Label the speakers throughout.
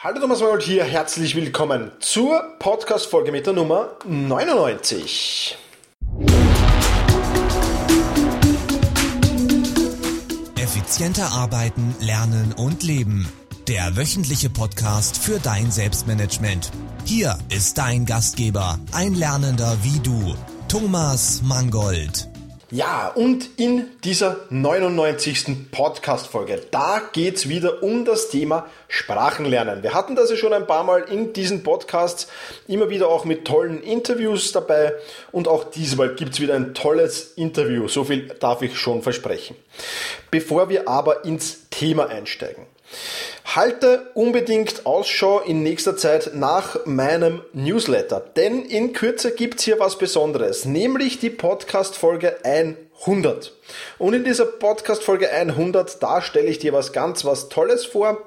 Speaker 1: Hallo Thomas Mault hier, herzlich willkommen zur Podcast-Folge mit der Nummer 99.
Speaker 2: Effizienter arbeiten, lernen und leben. Der wöchentliche Podcast für dein Selbstmanagement. Hier ist dein Gastgeber, ein Lernender wie du, Thomas Mangold.
Speaker 1: Ja, und in dieser 99. Podcast-Folge, da geht's wieder um das Thema Sprachenlernen. Wir hatten das ja schon ein paar Mal in diesen Podcasts, immer wieder auch mit tollen Interviews dabei und auch diesmal gibt's wieder ein tolles Interview, so viel darf ich schon versprechen. Bevor wir aber ins Thema einsteigen. Halte unbedingt Ausschau in nächster Zeit nach meinem Newsletter, denn in Kürze gibt's hier was Besonderes, nämlich die Podcast-Folge 100. Und in dieser Podcast-Folge 100, da stelle ich dir was ganz was Tolles vor,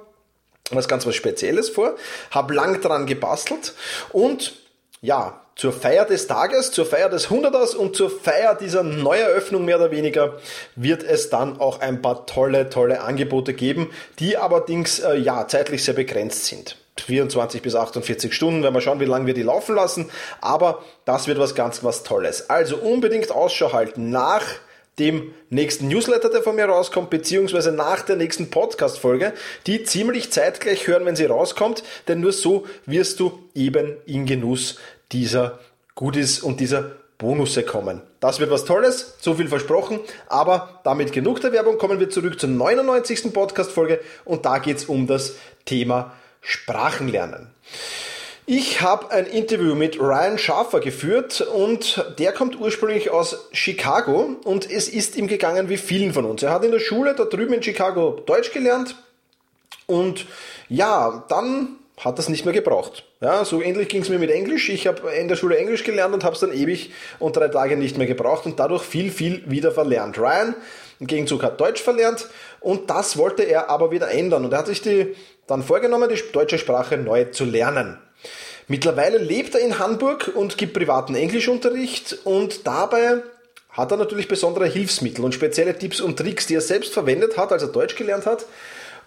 Speaker 1: was ganz was Spezielles vor, habe lang dran gebastelt und ja, zur Feier des Tages, zur Feier des Hunderters und zur Feier dieser Neueröffnung mehr oder weniger wird es dann auch ein paar tolle, tolle Angebote geben, die allerdings äh, ja zeitlich sehr begrenzt sind. 24 bis 48 Stunden, wenn wir schauen, wie lange wir die laufen lassen, aber das wird was ganz was Tolles. Also unbedingt Ausschau halten nach dem nächsten Newsletter, der von mir rauskommt, beziehungsweise nach der nächsten Podcast-Folge, die ziemlich zeitgleich hören, wenn sie rauskommt, denn nur so wirst du eben in Genuss dieser Goodies und dieser Bonusse kommen. Das wird was Tolles, so viel versprochen, aber damit genug der Werbung, kommen wir zurück zur 99. Podcast-Folge und da geht es um das Thema Sprachenlernen. Ich habe ein Interview mit Ryan Schaffer geführt und der kommt ursprünglich aus Chicago und es ist ihm gegangen wie vielen von uns. Er hat in der Schule da drüben in Chicago Deutsch gelernt und ja, dann hat das nicht mehr gebraucht. Ja, so ähnlich ging es mir mit Englisch. Ich habe in der Schule Englisch gelernt und habe es dann ewig und drei Tage nicht mehr gebraucht und dadurch viel, viel wieder verlernt. Ryan im Gegenzug hat Deutsch verlernt und das wollte er aber wieder ändern und er hat sich die dann vorgenommen, die deutsche Sprache neu zu lernen. Mittlerweile lebt er in Hamburg und gibt privaten Englischunterricht und dabei hat er natürlich besondere Hilfsmittel und spezielle Tipps und Tricks, die er selbst verwendet hat, als er Deutsch gelernt hat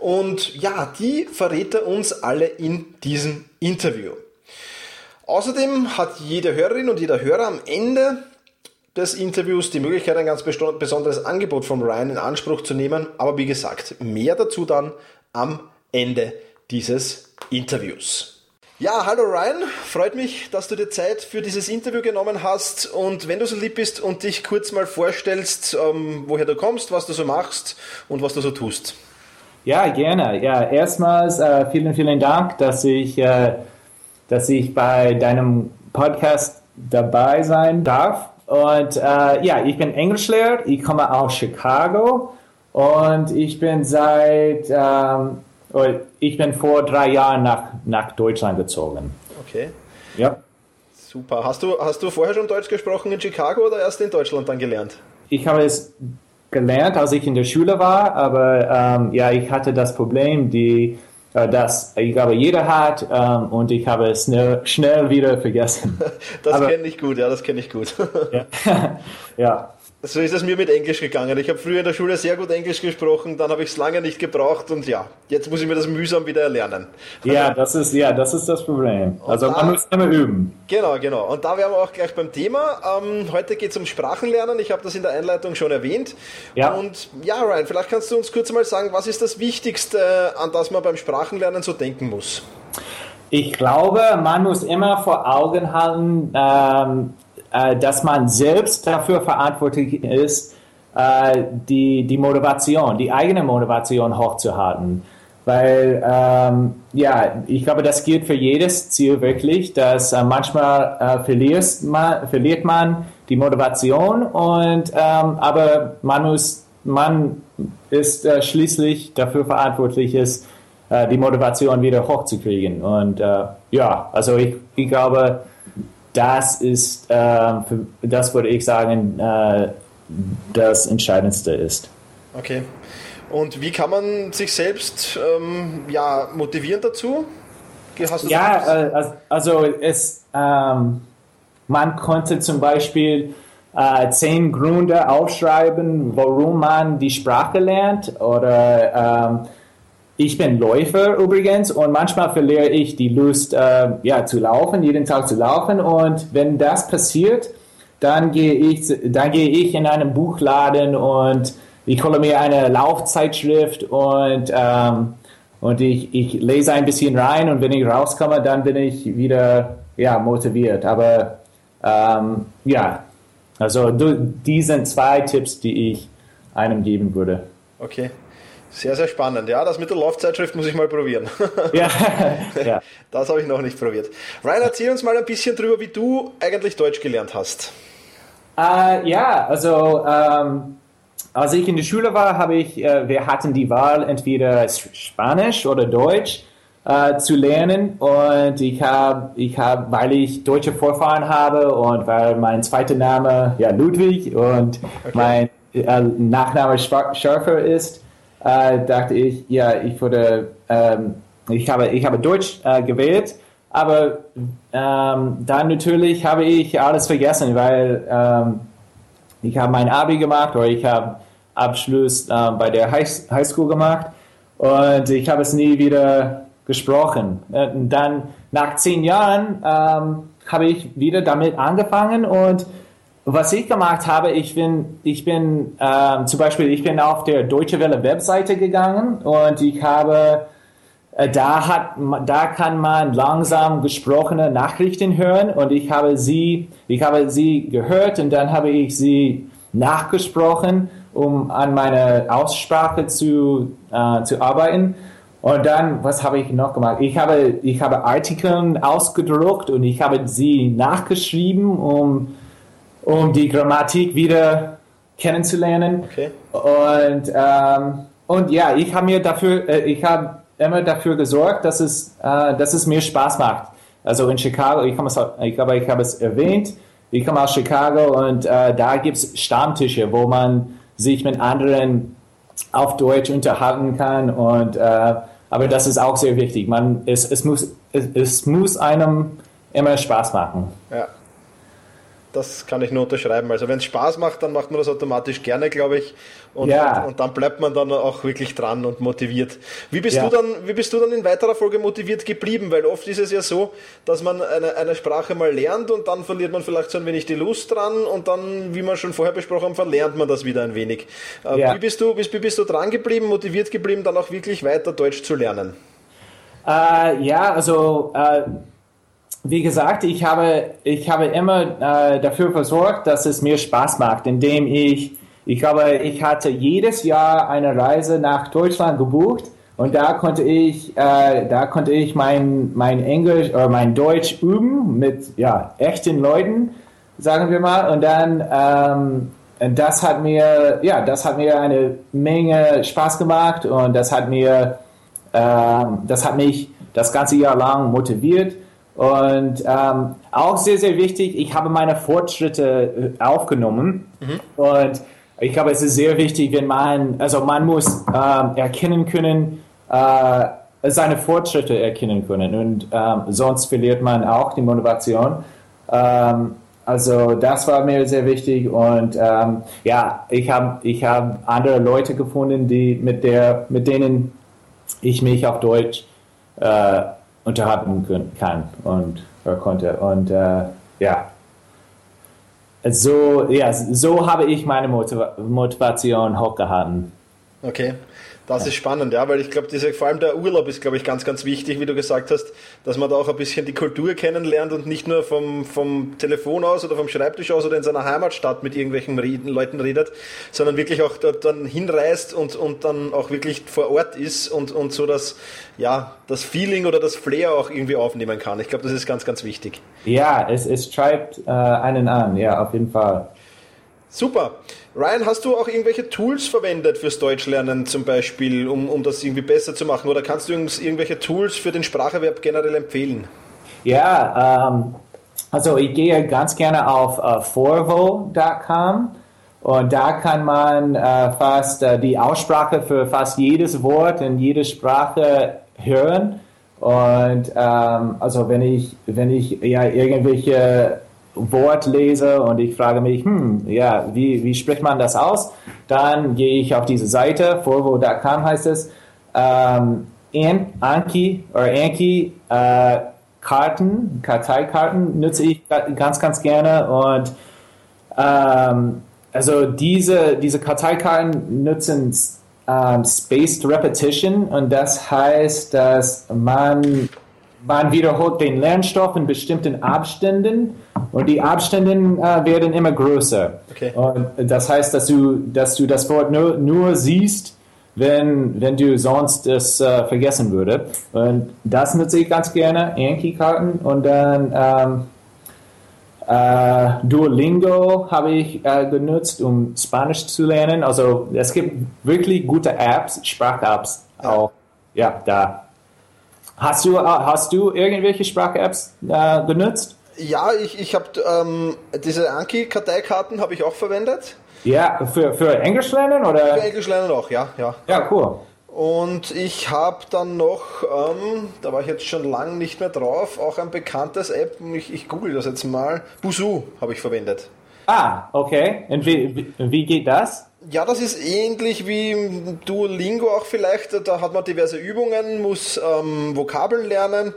Speaker 1: und ja, die verrät er uns alle in diesem Interview. Außerdem hat jede Hörerin und jeder Hörer am Ende des Interviews die Möglichkeit, ein ganz besonderes Angebot von Ryan in Anspruch zu nehmen. Aber wie gesagt, mehr dazu dann am Ende dieses Interviews. Ja, hallo Ryan, freut mich, dass du dir Zeit für dieses Interview genommen hast und wenn du so lieb bist und dich kurz mal vorstellst, ähm, woher du kommst, was du so machst und was du so tust.
Speaker 3: Ja, gerne. Ja, erstmals äh, vielen, vielen Dank, dass ich, äh, dass ich bei deinem Podcast dabei sein darf. Und äh, ja, ich bin Englischlehrer, ich komme aus Chicago und ich bin seit, ähm, ich bin vor drei Jahren nach, nach Deutschland gezogen.
Speaker 1: Okay.
Speaker 3: Ja.
Speaker 1: Super. Hast du, hast du vorher schon Deutsch gesprochen in Chicago oder erst in Deutschland dann gelernt?
Speaker 3: Ich habe es gelernt, als ich in der Schule war, aber ähm, ja, ich hatte das Problem, die, äh, das ich glaube jeder hat ähm, und ich habe es schnell, schnell wieder vergessen.
Speaker 1: Das kenne ich gut, ja, das kenne ich gut.
Speaker 3: ja. ja.
Speaker 1: So ist es mir mit Englisch gegangen. Ich habe früher in der Schule sehr gut Englisch gesprochen, dann habe ich es lange nicht gebraucht und ja, jetzt muss ich mir das mühsam wieder erlernen.
Speaker 3: Ja, das ist, ja, das ist das Problem. Also da, man muss immer üben.
Speaker 1: Genau, genau. Und da wären wir auch gleich beim Thema. Ähm, heute geht es um Sprachenlernen. Ich habe das in der Einleitung schon erwähnt.
Speaker 3: Ja.
Speaker 1: Und ja, Ryan, vielleicht kannst du uns kurz mal sagen, was ist das Wichtigste, an das man beim Sprachenlernen so denken muss?
Speaker 3: Ich glaube, man muss immer vor Augen halten, ähm, äh, dass man selbst dafür verantwortlich ist, äh, die, die Motivation, die eigene Motivation hochzuhalten. Weil, ähm, ja, ich glaube, das gilt für jedes Ziel wirklich, dass äh, manchmal äh, verliert, man, verliert man die Motivation und, ähm, aber man muss, man ist äh, schließlich dafür verantwortlich ist, äh, die Motivation wieder hochzukriegen. Und ja, also ich, ich glaube, das ist, äh, für, das würde ich sagen, äh, das Entscheidendste ist.
Speaker 1: Okay. Und wie kann man sich selbst ähm, ja, motivieren dazu?
Speaker 3: ja, äh, also es, ähm, man konnte zum Beispiel äh, zehn Gründe aufschreiben, warum man die Sprache lernt oder ähm, ich bin Läufer übrigens und manchmal verliere ich die Lust, äh, ja, zu laufen, jeden Tag zu laufen. Und wenn das passiert, dann gehe ich, dann gehe ich in einen Buchladen und ich hole mir eine Laufzeitschrift und, ähm, und ich, ich lese ein bisschen rein und wenn ich rauskomme, dann bin ich wieder ja, motiviert. Aber ähm, ja, also die sind zwei Tipps, die ich einem geben würde.
Speaker 1: Okay. Sehr, sehr spannend. Ja, das mit der Laufzeitschrift muss ich mal probieren. Ja, ja. Das habe ich noch nicht probiert. Ryan, erzähl uns mal ein bisschen drüber, wie du eigentlich Deutsch gelernt hast.
Speaker 3: Uh, ja, also ähm, als ich in der Schule war, habe ich, äh, wir hatten die Wahl entweder Spanisch oder Deutsch äh, zu lernen und ich habe, ich habe, weil ich deutsche Vorfahren habe und weil mein zweiter Name ja Ludwig und okay. mein äh, Nachname Schärfer ist, äh, dachte ich, ja, ich würde, ähm, ich habe, ich habe Deutsch äh, gewählt, aber ähm, dann natürlich habe ich alles vergessen, weil ähm, ich habe mein Abi gemacht oder ich habe Abschluss äh, bei der High, High School gemacht und ich habe es nie wieder gesprochen. Und dann nach zehn Jahren ähm, habe ich wieder damit angefangen und was ich gemacht habe, ich bin, ich bin ähm, zum Beispiel, ich bin auf der Deutsche Welle Webseite gegangen und ich habe, äh, da hat, da kann man langsam gesprochene Nachrichten hören und ich habe sie, ich habe sie gehört und dann habe ich sie nachgesprochen, um an meiner Aussprache zu, äh, zu arbeiten. Und dann, was habe ich noch gemacht? Ich habe, ich habe Artikel ausgedruckt und ich habe sie nachgeschrieben, um um die Grammatik wieder kennenzulernen. Okay. Und, ähm, und ja, ich habe mir dafür, äh, ich habe immer dafür gesorgt, dass es, äh, dass es mir Spaß macht. Also in Chicago, ich, komme ich, glaube, ich habe es erwähnt, ich komme aus Chicago und äh, da gibt es Stammtische, wo man sich mit anderen auf Deutsch unterhalten kann. Und, äh, aber das ist auch sehr wichtig. Man, es, es, muss, es, es muss einem immer Spaß machen.
Speaker 1: Ja das kann ich nur unterschreiben. Also wenn es Spaß macht, dann macht man das automatisch gerne, glaube ich. Und, ja. und, und, dann bleibt man dann auch wirklich dran und motiviert. Wie bist, ja. du, dann, wie bist du dann in weiterer Folge motiviert geblieben? Weil oft ist es ja so, dass man eine, eine Sprache mal lernt und dann verliert man vielleicht so ein wenig die Lust dran und dann, wie wir schon vorher besprochen haben, verlernt man das wieder ein wenig. Äh, ja. Wie, bist du, wie, wie bist du dran geblieben, motiviert geblieben, dann auch wirklich weiter Deutsch zu lernen?
Speaker 3: Uh, ja, also uh wie gesagt, ich habe, ich habe immer äh, dafür versorgt, dass es mir Spaß macht, indem ich, ich glaube, ich hatte jedes Jahr eine Reise nach Deutschland gebucht und da konnte ich, äh, da konnte ich mein, mein Englisch oder mein Deutsch üben mit ja, echten Leuten, sagen wir mal. Und dann, ähm, das hat mir, ja, das hat mir eine Menge Spaß gemacht und das hat mir, äh, das hat mich das ganze Jahr lang motiviert. Und ähm, auch sehr, sehr wichtig, ich habe meine Fortschritte äh, aufgenommen. Mhm. Und ich glaube, es ist sehr wichtig, wenn man, also man muss ähm, erkennen können, äh, seine Fortschritte erkennen können. Und ähm, sonst verliert man auch die Motivation. Ähm, also das war mir sehr wichtig und ähm, ja, ich habe ich hab andere Leute gefunden, die mit der mit denen ich mich auf Deutsch äh, unterhalten kann und äh, konnte. Und äh, ja, so, ja, so habe ich meine Motivation hochgehalten.
Speaker 1: Okay. Das ist spannend, ja, weil ich glaube, vor allem der Urlaub ist, glaube ich, ganz, ganz wichtig, wie du gesagt hast, dass man da auch ein bisschen die Kultur kennenlernt und nicht nur vom, vom Telefon aus oder vom Schreibtisch aus oder in seiner Heimatstadt mit irgendwelchen Leuten redet, sondern wirklich auch dort dann hinreist und, und dann auch wirklich vor Ort ist und, und so das, ja, das Feeling oder das Flair auch irgendwie aufnehmen kann. Ich glaube, das ist ganz, ganz wichtig.
Speaker 3: Ja, es, es treibt äh, einen an, ja, auf jeden Fall.
Speaker 1: Super. Ryan, hast du auch irgendwelche Tools verwendet fürs Deutschlernen zum Beispiel, um, um das irgendwie besser zu machen? Oder kannst du uns irgendwelche Tools für den Spracherwerb generell empfehlen?
Speaker 3: Ja, ähm, also ich gehe ganz gerne auf äh, forvo.com und da kann man äh, fast äh, die Aussprache für fast jedes Wort in jeder Sprache hören. Und ähm, also wenn ich, wenn ich ja irgendwelche Wort lese und ich frage mich, hm, ja, wie, wie spricht man das aus? Dann gehe ich auf diese Seite, forvo.com heißt es, ähm, Anki oder Anki äh, Karten, Karteikarten nutze ich ganz, ganz gerne und ähm, also diese, diese Karteikarten nutzen ähm, Spaced Repetition und das heißt, dass man, man wiederholt den Lernstoff in bestimmten Abständen und die Abstände äh, werden immer größer. Okay. Und das heißt, dass du, dass du das Wort nur, nur siehst, wenn, wenn du sonst es äh, vergessen würde. Und das nutze ich ganz gerne, Yankee-Karten und dann ähm, äh, Duolingo habe ich äh, genutzt, um Spanisch zu lernen. Also es gibt wirklich gute Apps, Sprach-Apps auch. Ja, da. Hast du, äh, hast du irgendwelche Sprach-Apps äh, genutzt?
Speaker 1: Ja, ich, ich habe ähm, diese Anki-Karteikarten habe ich auch verwendet.
Speaker 3: Ja, für, für Englisch lernen oder?
Speaker 1: Für Englisch lernen auch, ja, ja.
Speaker 3: Ja, cool.
Speaker 1: Und ich habe dann noch, ähm, da war ich jetzt schon lange nicht mehr drauf, auch ein bekanntes App, ich, ich google das jetzt mal, Busu habe ich verwendet.
Speaker 3: Ah, okay. Und wie, wie geht das?
Speaker 1: Ja, das ist ähnlich wie Duolingo auch vielleicht. Da hat man diverse Übungen, muss ähm, Vokabeln lernen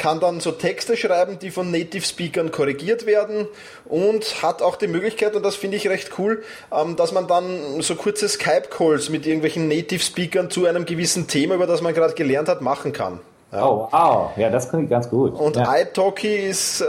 Speaker 1: kann dann so Texte schreiben, die von Native Speakern korrigiert werden und hat auch die Möglichkeit, und das finde ich recht cool, ähm, dass man dann so kurze Skype-Calls mit irgendwelchen Native Speakern zu einem gewissen Thema, über das man gerade gelernt hat, machen kann.
Speaker 3: Ja. Oh, wow. Ja, das klingt ganz gut.
Speaker 1: Und
Speaker 3: ja.
Speaker 1: iTalki ist, äh,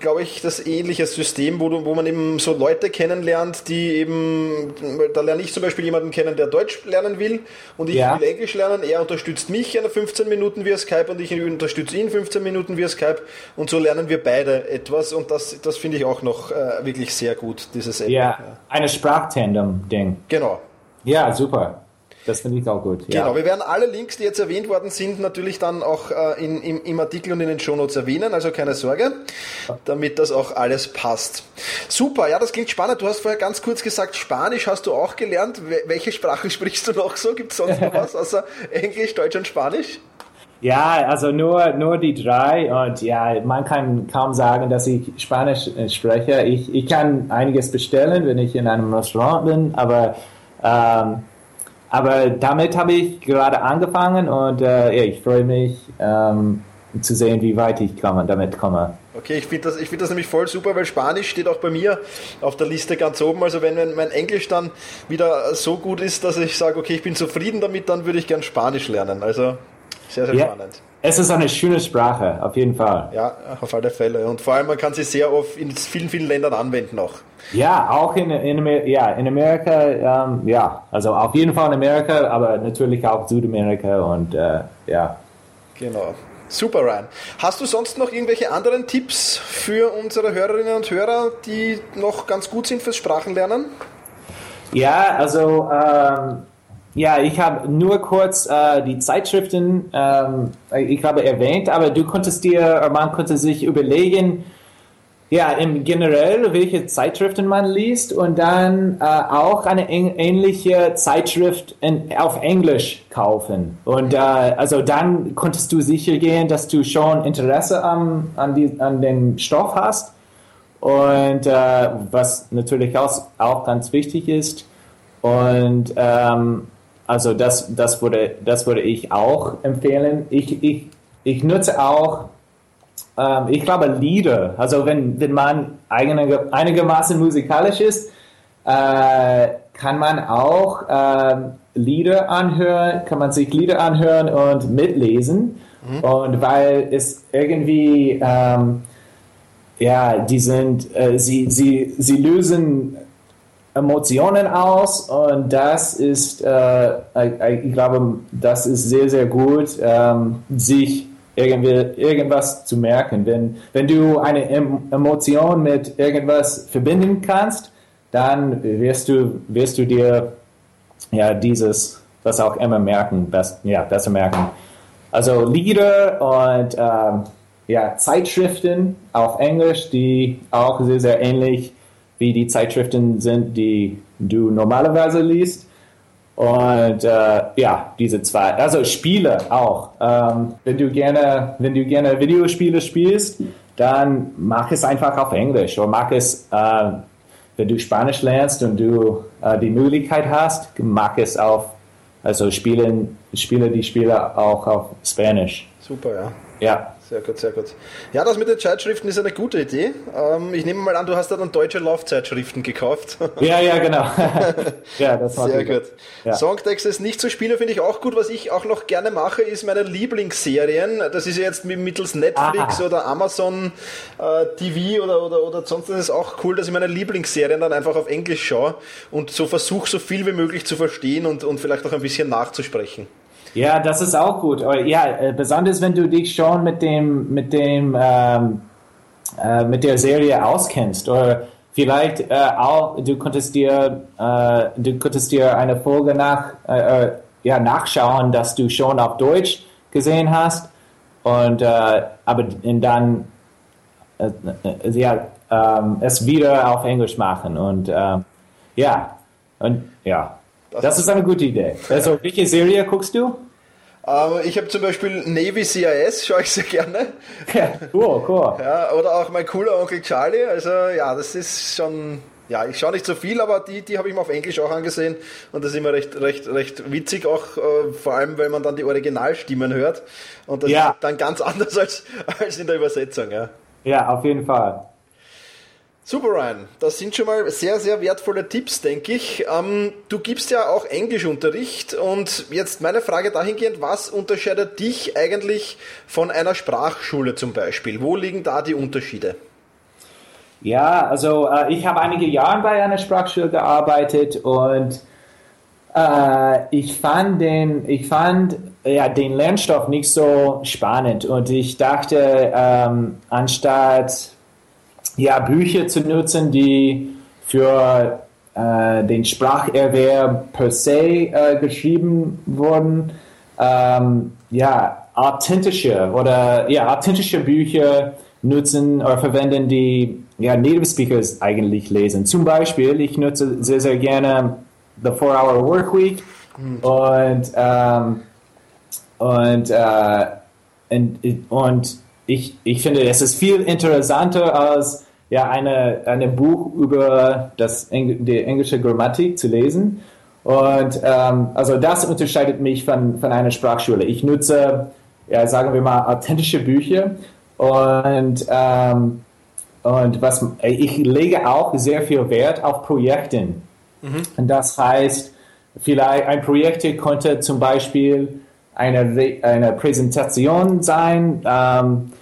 Speaker 1: glaube ich, das ähnliche System, wo, du, wo man eben so Leute kennenlernt, die eben, da lerne ich zum Beispiel jemanden kennen, der Deutsch lernen will und ich ja. will Englisch lernen. Er unterstützt mich in 15 Minuten via Skype und ich unterstütze ihn 15 Minuten via Skype und so lernen wir beide etwas und das, das finde ich auch noch äh, wirklich sehr gut, dieses
Speaker 3: App. Ja, eine Sprachtandem-Ding.
Speaker 1: Genau.
Speaker 3: Ja, super. Das finde ich auch gut.
Speaker 1: Genau, wir werden alle Links, die jetzt erwähnt worden sind, natürlich dann auch äh, in, im, im, Artikel und in den Shownotes erwähnen, also keine Sorge, damit das auch alles passt. Super, ja, das klingt spannend. Du hast vorher ganz kurz gesagt, Spanisch hast du auch gelernt. Welche Sprache sprichst du noch so? Gibt es sonst noch was außer Englisch, Deutsch und Spanisch?
Speaker 3: Ja, also nur, nur die drei und ja, man kann kaum sagen, dass ich Spanisch äh, spreche. Ich, ich kann einiges bestellen, wenn ich in einem Restaurant bin, aber ähm, aber damit habe ich gerade angefangen und äh, ja, ich freue mich ähm, zu sehen, wie weit ich komme, damit komme.
Speaker 1: Okay, ich finde das, find das nämlich voll super, weil Spanisch steht auch bei mir auf der Liste ganz oben. Also wenn mein Englisch dann wieder so gut ist, dass ich sage, okay, ich bin zufrieden damit, dann würde ich gern Spanisch lernen. Also sehr, sehr ja, spannend.
Speaker 3: Es ist eine schöne Sprache, auf jeden Fall.
Speaker 1: Ja, auf alle Fälle. Und vor allem, man kann sie sehr oft in vielen, vielen Ländern anwenden auch.
Speaker 3: Ja, auch in, in, ja, in Amerika, ähm, ja, also auf jeden Fall in Amerika, aber natürlich auch Südamerika und äh, ja.
Speaker 1: Genau. Super, Ryan. Hast du sonst noch irgendwelche anderen Tipps für unsere Hörerinnen und Hörer, die noch ganz gut sind fürs Sprachenlernen?
Speaker 3: Ja, also ähm, ja, ich habe nur kurz äh, die Zeitschriften, ähm, ich habe erwähnt, aber du konntest dir, man konnte sich überlegen, ja, im generell, welche Zeitschriften man liest und dann äh, auch eine ähnliche Zeitschrift in, auf Englisch kaufen. Und äh, also dann konntest du sicher gehen, dass du schon Interesse am, an, die, an den Stoff hast. Und äh, was natürlich auch, auch ganz wichtig ist. Und ähm, also das, das, würde, das würde ich auch empfehlen. Ich, ich, ich nutze auch ähm, ich glaube, Lieder. Also wenn, wenn man einige, einigermaßen musikalisch ist, äh, kann man auch äh, Lieder anhören, kann man sich Lieder anhören und mitlesen. Mhm. Und weil es irgendwie, ähm, ja, die sind, äh, sie, sie, sie lösen Emotionen aus und das ist, äh, ich glaube, das ist sehr, sehr gut, ähm, sich irgendwie, irgendwas zu merken. Wenn, wenn du eine Emotion mit irgendwas verbinden kannst, dann wirst du, wirst du dir ja dieses, was auch immer merken, best, ja, besser merken. Also Lieder und ähm, ja, Zeitschriften auf Englisch, die auch sehr, sehr ähnlich wie die Zeitschriften sind, die du normalerweise liest. Und äh, ja, diese zwei. Also Spiele auch. Ähm, wenn du gerne, wenn du gerne Videospiele spielst, dann mach es einfach auf Englisch oder mach es, äh, wenn du Spanisch lernst und du äh, die Möglichkeit hast, mach es auf Also spielen, spiele die Spiele auch auf Spanisch.
Speaker 1: Super, ja.
Speaker 3: Ja.
Speaker 1: Sehr gut, sehr gut. Ja, das mit den Zeitschriften ist eine gute Idee. Ähm, ich nehme mal an, du hast da dann deutsche Laufzeitschriften gekauft.
Speaker 3: Ja, ja, genau.
Speaker 1: ja, das Sehr gut. Ja. Songtexte ist nicht zu spielen, finde ich auch gut. Was ich auch noch gerne mache, ist meine Lieblingsserien. Das ist ja jetzt mittels Netflix Aha. oder Amazon äh, TV oder, oder, oder sonst ist es auch cool, dass ich meine Lieblingsserien dann einfach auf Englisch schaue und so versuche, so viel wie möglich zu verstehen und, und vielleicht auch ein bisschen nachzusprechen.
Speaker 3: Ja, das ist auch gut. Ja, äh, besonders wenn du dich schon mit dem, mit dem, ähm, äh, mit der Serie auskennst oder vielleicht äh, auch, du könntest dir, äh, du könntest dir eine Folge nach, äh, äh ja, nachschauen, dass du schon auf Deutsch gesehen hast und aber dann ja, ähm, es wieder auf Englisch machen und ja und ja. Das, das ist eine gute Idee. Also, welche Serie guckst du?
Speaker 1: Ähm, ich habe zum Beispiel Navy CIS, schaue ich sehr gerne.
Speaker 3: Ja, cool, cool.
Speaker 1: Ja, oder auch mein cooler Onkel Charlie. Also ja, das ist schon. Ja, ich schaue nicht so viel, aber die, die habe ich mir auf Englisch auch angesehen und das ist immer recht, recht, recht witzig, auch äh, vor allem, weil man dann die Originalstimmen hört und das ja. ist dann ganz anders als, als in der Übersetzung. Ja,
Speaker 3: ja auf jeden Fall.
Speaker 1: Super, Ryan. Das sind schon mal sehr, sehr wertvolle Tipps, denke ich. Ähm, du gibst ja auch Englischunterricht und jetzt meine Frage dahingehend, was unterscheidet dich eigentlich von einer Sprachschule zum Beispiel? Wo liegen da die Unterschiede?
Speaker 3: Ja, also äh, ich habe einige Jahre bei einer Sprachschule gearbeitet und äh, ich fand den, ich fand ja, den Lernstoff nicht so spannend und ich dachte, ähm, anstatt ja, Bücher zu nutzen, die für äh, den Spracherwerb per se äh, geschrieben wurden. Ähm, ja, authentische oder ja, authentische Bücher nutzen oder verwenden, die ja, Native Speakers eigentlich lesen. Zum Beispiel, ich nutze sehr, sehr gerne The 4-Hour Work Week mhm. und, ähm, und, äh, und, und ich, ich finde, es ist viel interessanter als ja, eine, ein Buch über das die englische Grammatik zu lesen. Und ähm, also das unterscheidet mich von, von einer Sprachschule. Ich nutze, ja, sagen wir mal, authentische Bücher und, ähm, und was, ich lege auch sehr viel Wert auf Projekten. Mhm. Und das heißt, vielleicht ein Projekt könnte zum Beispiel eine, eine Präsentation sein, ähm,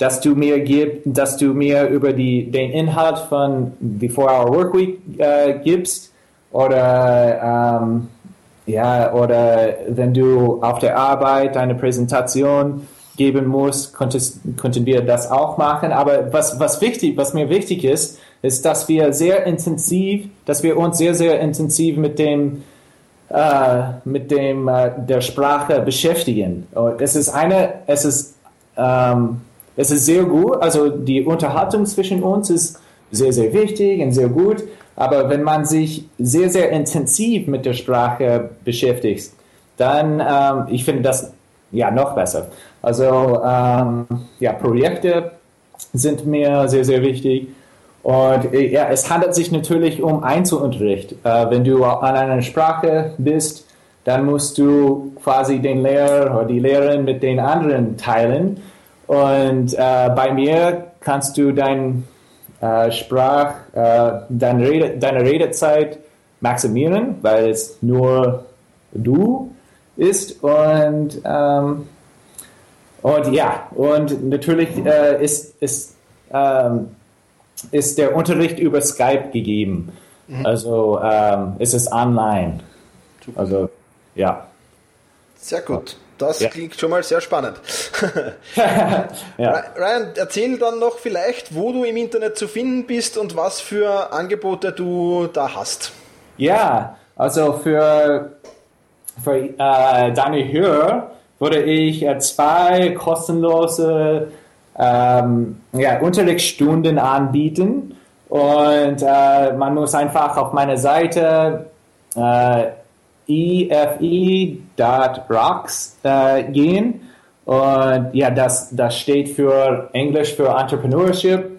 Speaker 3: dass du mir gib, dass du mir über die, den Inhalt von the 4-Hour Workweek äh, gibst oder ähm, ja oder wenn du auf der Arbeit eine Präsentation geben musst, konntest, konnten wir das auch machen. Aber was, was wichtig, was mir wichtig ist, ist, dass wir sehr intensiv, dass wir uns sehr, sehr intensiv mit dem äh, mit dem äh, der Sprache beschäftigen. Und es ist eine, es ist ähm, es ist sehr gut, also die Unterhaltung zwischen uns ist sehr, sehr wichtig und sehr gut. Aber wenn man sich sehr, sehr intensiv mit der Sprache beschäftigt, dann, ähm, ich finde das ja noch besser. Also, ähm, ja, Projekte sind mir sehr, sehr wichtig. Und äh, ja, es handelt sich natürlich um Einzelunterricht. Äh, wenn du an einer Sprache bist, dann musst du quasi den Lehrer oder die Lehrerin mit den anderen teilen. Und äh, bei mir kannst du dein äh, Sprach, äh, deine, Rede, deine Redezeit maximieren, weil es nur du ist. Und, ähm, und ja, und natürlich äh, ist, ist, ähm, ist der Unterricht über Skype gegeben. Mhm. Also ähm, es ist online. Also ja.
Speaker 1: Sehr gut. Das ja. klingt schon mal sehr spannend. ja. Ryan, erzähl dann noch vielleicht, wo du im Internet zu finden bist und was für Angebote du da hast.
Speaker 3: Ja, also für, für äh, deine Hörer würde ich äh, zwei kostenlose ähm, ja, Unterrichtsstunden anbieten. Und äh, man muss einfach auf meine Seite äh, efe.rocks äh, gehen. Und ja, das, das steht für Englisch für Entrepreneurship.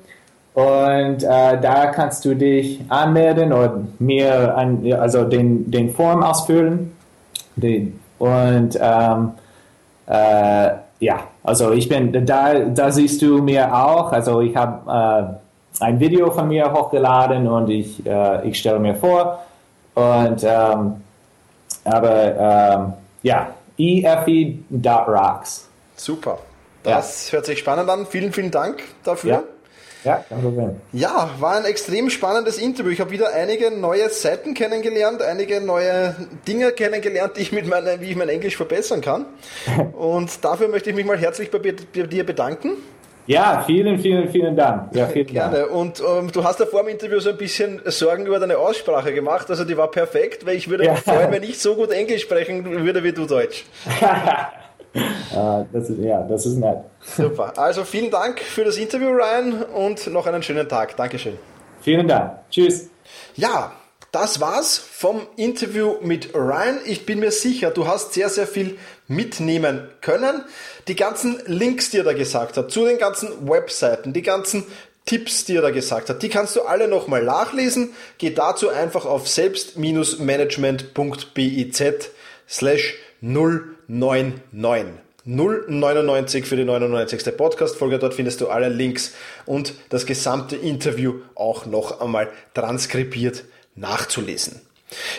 Speaker 3: Und äh, da kannst du dich anmelden und mir an, also den, den Form ausfüllen. Die, und ähm, äh, ja, also ich bin, da, da siehst du mir auch, also ich habe äh, ein Video von mir hochgeladen und ich, äh, ich stelle mir vor und ähm, aber ähm, ja, efe.rocks.
Speaker 1: Super. Das ja. hört sich spannend an. Vielen, vielen Dank dafür.
Speaker 3: Ja. Ja, kein Problem.
Speaker 1: Ja, war ein extrem spannendes Interview. Ich habe wieder einige neue Seiten kennengelernt, einige neue Dinge kennengelernt, die ich mit meiner, wie ich mein Englisch verbessern kann. Und dafür möchte ich mich mal herzlich bei dir bedanken.
Speaker 3: Ja, vielen, vielen, vielen Dank. Ja, vielen
Speaker 1: Gerne.
Speaker 3: Dank.
Speaker 1: Und ähm, du hast ja vor dem Interview so ein bisschen Sorgen über deine Aussprache gemacht. Also die war perfekt, weil ich würde ja. mich freuen, wenn ich so gut Englisch sprechen würde wie du Deutsch.
Speaker 3: uh, das ist, ja, das ist nett.
Speaker 1: Super. Also vielen Dank für das Interview, Ryan, und noch einen schönen Tag. Dankeschön.
Speaker 3: Vielen Dank. Tschüss.
Speaker 1: Ja, das war's vom Interview mit Ryan. Ich bin mir sicher, du hast sehr, sehr viel mitnehmen können. Die ganzen Links, die er da gesagt hat, zu den ganzen Webseiten, die ganzen Tipps, die er da gesagt hat, die kannst du alle nochmal nachlesen. Geh dazu einfach auf selbst-management.biz slash 099. 099 für die 99. Podcast-Folge. Dort findest du alle Links und das gesamte Interview auch noch einmal transkribiert nachzulesen.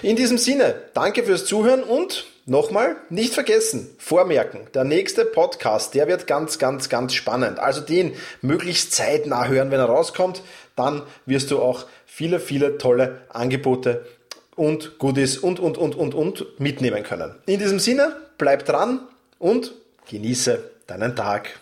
Speaker 1: In diesem Sinne, danke fürs Zuhören und nochmal nicht vergessen, vormerken, der nächste Podcast, der wird ganz, ganz, ganz spannend. Also den möglichst zeitnah hören, wenn er rauskommt, dann wirst du auch viele, viele tolle Angebote und Goodies und, und, und, und, und mitnehmen können. In diesem Sinne, bleib dran und genieße deinen Tag.